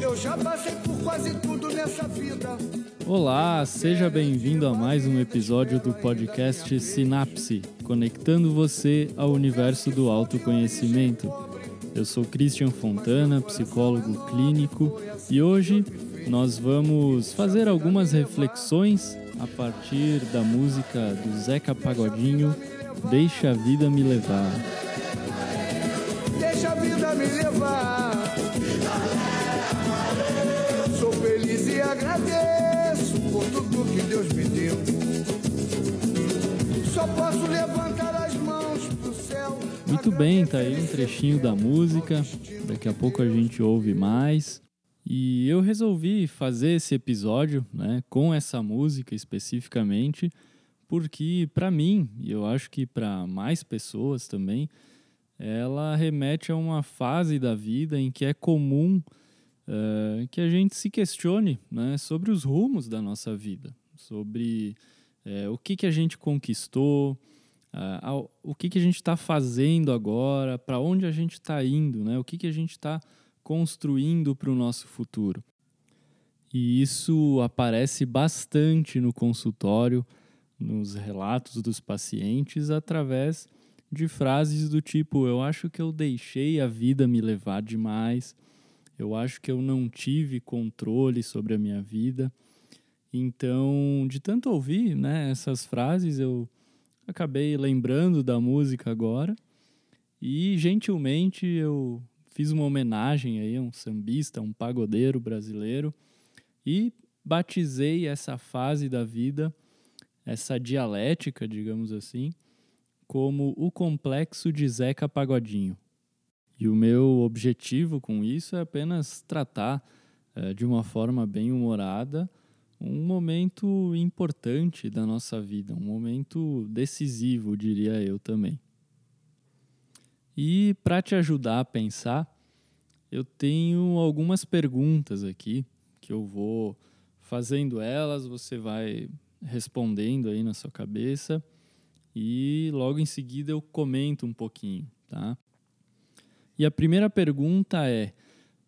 Eu já passei por quase tudo nessa vida. Olá, seja bem-vindo a mais um episódio do podcast Sinapse, conectando você ao universo do autoconhecimento. Eu sou Christian Fontana, psicólogo clínico, e hoje nós vamos fazer algumas reflexões a partir da música do Zeca Pagodinho, Deixa a Vida Me Levar. Deixa a vida me levar. Sou feliz e agradeço por tudo que Deus me deu. Só posso levantar as mãos pro céu. Muito bem, tá aí um trechinho da música. Daqui a pouco a gente ouve mais. E eu resolvi fazer esse episódio, né, com essa música especificamente, porque para mim, e eu acho que para mais pessoas também, ela remete a uma fase da vida em que é comum uh, que a gente se questione né, sobre os rumos da nossa vida, sobre uh, o que, que a gente conquistou, uh, o que, que a gente está fazendo agora, para onde a gente está indo, né, o que, que a gente está construindo para o nosso futuro. E isso aparece bastante no consultório, nos relatos dos pacientes, através de frases do tipo: Eu acho que eu deixei a vida me levar demais, eu acho que eu não tive controle sobre a minha vida. Então, de tanto ouvir né, essas frases, eu acabei lembrando da música agora e gentilmente eu fiz uma homenagem aí a um sambista, um pagodeiro brasileiro e batizei essa fase da vida, essa dialética, digamos assim, como o complexo de Zeca Pagodinho. E o meu objetivo com isso é apenas tratar é, de uma forma bem humorada um momento importante da nossa vida, um momento decisivo, diria eu também. E para te ajudar a pensar, eu tenho algumas perguntas aqui que eu vou fazendo elas, você vai respondendo aí na sua cabeça e logo em seguida eu comento um pouquinho, tá? E a primeira pergunta é: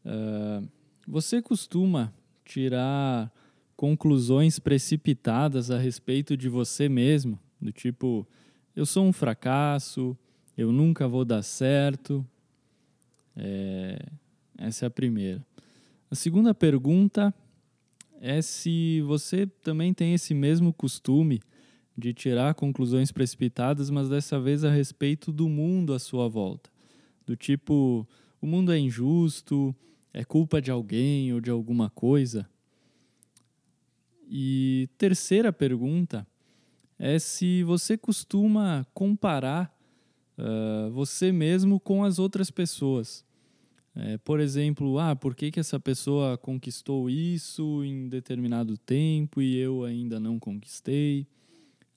uh, você costuma tirar conclusões precipitadas a respeito de você mesmo? Do tipo, eu sou um fracasso, eu nunca vou dar certo. É, essa é a primeira. A segunda pergunta é se você também tem esse mesmo costume de tirar conclusões precipitadas, mas dessa vez a respeito do mundo à sua volta. Do tipo, o mundo é injusto, é culpa de alguém ou de alguma coisa. E terceira pergunta é se você costuma comparar uh, você mesmo com as outras pessoas. É, por exemplo, ah, por que, que essa pessoa conquistou isso em determinado tempo e eu ainda não conquistei?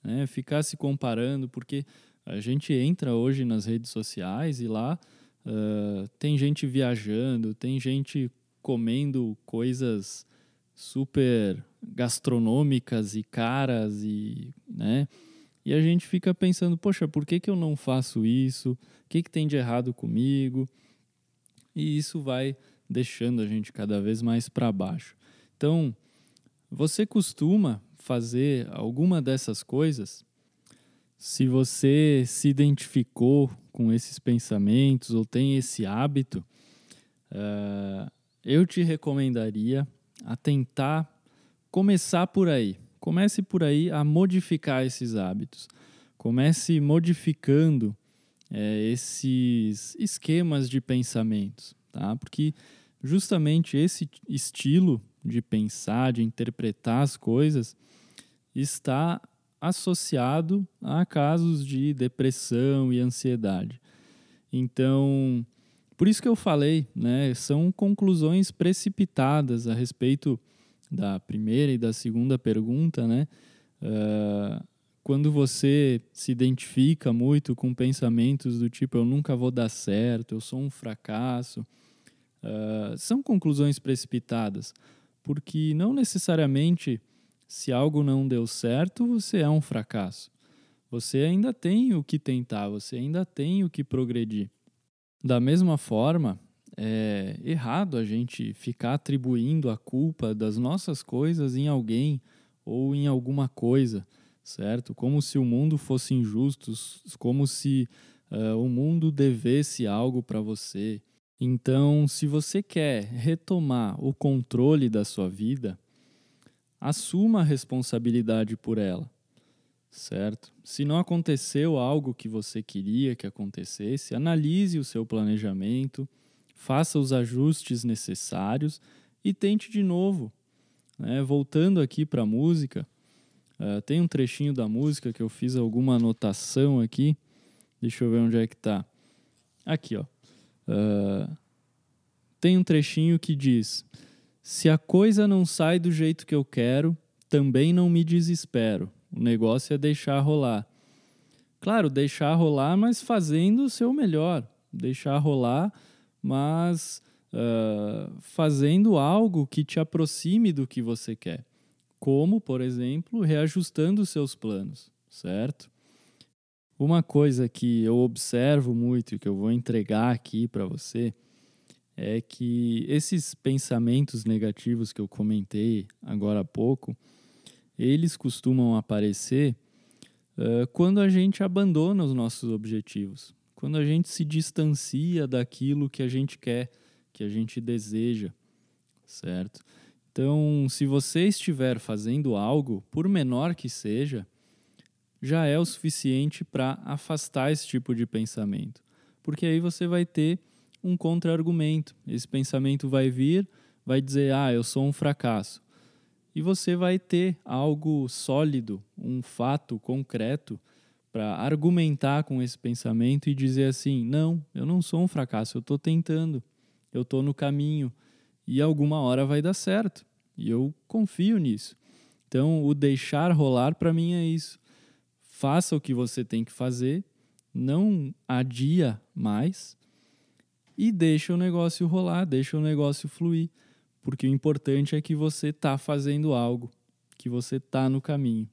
É, ficar se comparando, porque a gente entra hoje nas redes sociais e lá uh, tem gente viajando, tem gente comendo coisas super gastronômicas e caras e, né? E a gente fica pensando, poxa, por que, que eu não faço isso? O que, que tem de errado comigo? E isso vai deixando a gente cada vez mais para baixo. Então, você costuma fazer alguma dessas coisas? Se você se identificou com esses pensamentos ou tem esse hábito, uh, eu te recomendaria a tentar começar por aí. Comece por aí a modificar esses hábitos. Comece modificando é, esses esquemas de pensamentos, tá? Porque justamente esse estilo de pensar, de interpretar as coisas, está associado a casos de depressão e ansiedade. Então, por isso que eu falei, né, são conclusões precipitadas a respeito da primeira e da segunda pergunta, né? Uh, quando você se identifica muito com pensamentos do tipo eu nunca vou dar certo, eu sou um fracasso, uh, são conclusões precipitadas, porque não necessariamente se algo não deu certo, você é um fracasso. Você ainda tem o que tentar, você ainda tem o que progredir. Da mesma forma, é errado a gente ficar atribuindo a culpa das nossas coisas em alguém ou em alguma coisa, certo? Como se o mundo fosse injusto, como se uh, o mundo devesse algo para você. Então, se você quer retomar o controle da sua vida, assuma a responsabilidade por ela, certo? Se não aconteceu algo que você queria que acontecesse, analise o seu planejamento, faça os ajustes necessários e tente de novo. Né? Voltando aqui para a música, uh, tem um trechinho da música que eu fiz alguma anotação aqui. Deixa eu ver onde é que está. Aqui, ó. Uh, tem um trechinho que diz: Se a coisa não sai do jeito que eu quero, também não me desespero. O negócio é deixar rolar. Claro, deixar rolar, mas fazendo o seu melhor. Deixar rolar, mas uh, fazendo algo que te aproxime do que você quer. Como, por exemplo, reajustando seus planos, certo? Uma coisa que eu observo muito e que eu vou entregar aqui para você é que esses pensamentos negativos que eu comentei agora há pouco, eles costumam aparecer uh, quando a gente abandona os nossos objetivos, quando a gente se distancia daquilo que a gente quer, que a gente deseja, certo? Então, se você estiver fazendo algo, por menor que seja, já é o suficiente para afastar esse tipo de pensamento. Porque aí você vai ter um contra-argumento. Esse pensamento vai vir, vai dizer: ah, eu sou um fracasso. E você vai ter algo sólido, um fato concreto para argumentar com esse pensamento e dizer assim: não, eu não sou um fracasso, eu estou tentando, eu estou no caminho e alguma hora vai dar certo. E eu confio nisso. Então, o deixar rolar para mim é isso faça o que você tem que fazer, não adia mais e deixa o negócio rolar, deixa o negócio fluir, porque o importante é que você está fazendo algo, que você está no caminho.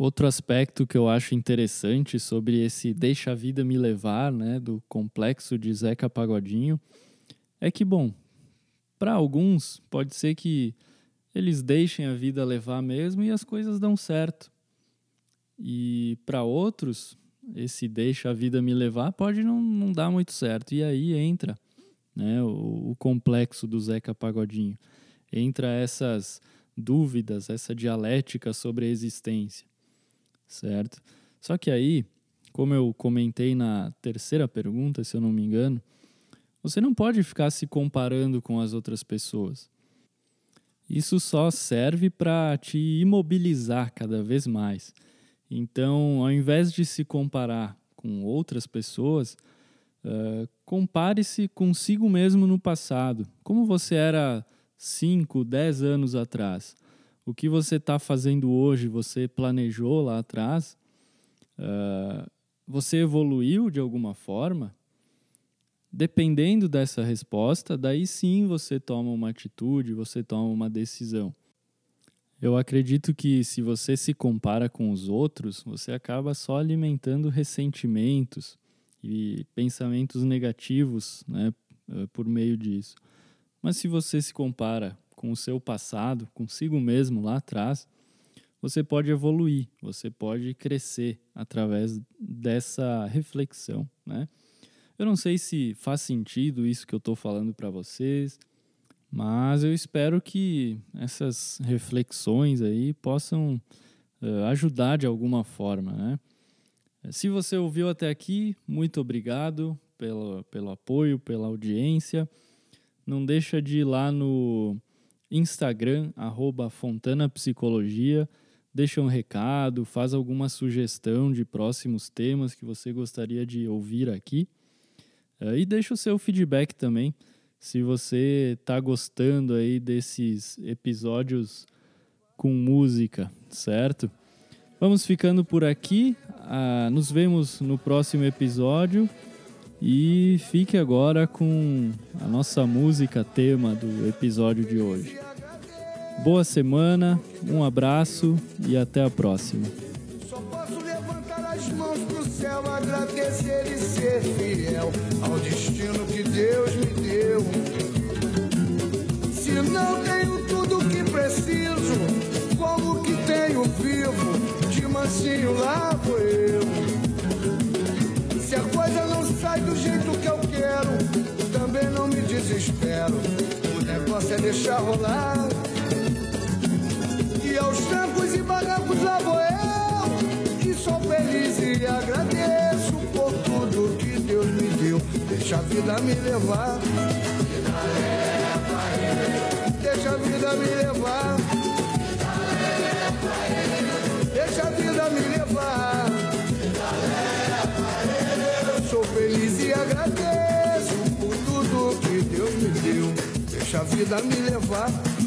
Outro aspecto que eu acho interessante sobre esse deixa a vida me levar, né, do complexo de Zeca Pagodinho, é que, bom, para alguns pode ser que eles deixem a vida levar mesmo e as coisas dão certo. E para outros, esse deixa a vida me levar pode não, não dar muito certo. E aí entra né, o, o complexo do Zeca Pagodinho. Entra essas dúvidas, essa dialética sobre a existência, certo? Só que aí, como eu comentei na terceira pergunta, se eu não me engano, você não pode ficar se comparando com as outras pessoas. Isso só serve para te imobilizar cada vez mais. Então, ao invés de se comparar com outras pessoas, uh, compare-se consigo mesmo no passado. Como você era 5, 10 anos atrás? O que você está fazendo hoje, você planejou lá atrás? Uh, você evoluiu de alguma forma? Dependendo dessa resposta, daí sim você toma uma atitude, você toma uma decisão. Eu acredito que se você se compara com os outros, você acaba só alimentando ressentimentos e pensamentos negativos né, eh, por meio disso. Mas se você se compara com o seu passado, consigo mesmo lá atrás, você pode evoluir, você pode crescer através dessa reflexão, né? Eu não sei se faz sentido isso que eu estou falando para vocês, mas eu espero que essas reflexões aí possam uh, ajudar de alguma forma, né? Se você ouviu até aqui, muito obrigado pelo, pelo apoio, pela audiência. Não deixa de ir lá no Instagram, arroba Fontana Psicologia, deixa um recado, faz alguma sugestão de próximos temas que você gostaria de ouvir aqui. Uh, e deixa o seu feedback também se você está gostando aí desses episódios com música, certo? Vamos ficando por aqui. Ah, nos vemos no próximo episódio. E fique agora com a nossa música tema do episódio de hoje. Boa semana, um abraço e até a próxima. Só posso levantar as mãos pro céu, agradecer e ser fiel ao destino que Deus me deu. Se não tenho tudo o que preciso, como que tenho vivo, de mansinho lá vou eu. Sai do jeito que eu quero, também não me desespero. O negócio é deixar rolar. E aos trancos e barrancos lá vou eu, que sou feliz e agradeço por tudo que Deus me deu. Deixa a vida me levar. Deixa a vida me levar. Deixa a vida me levar.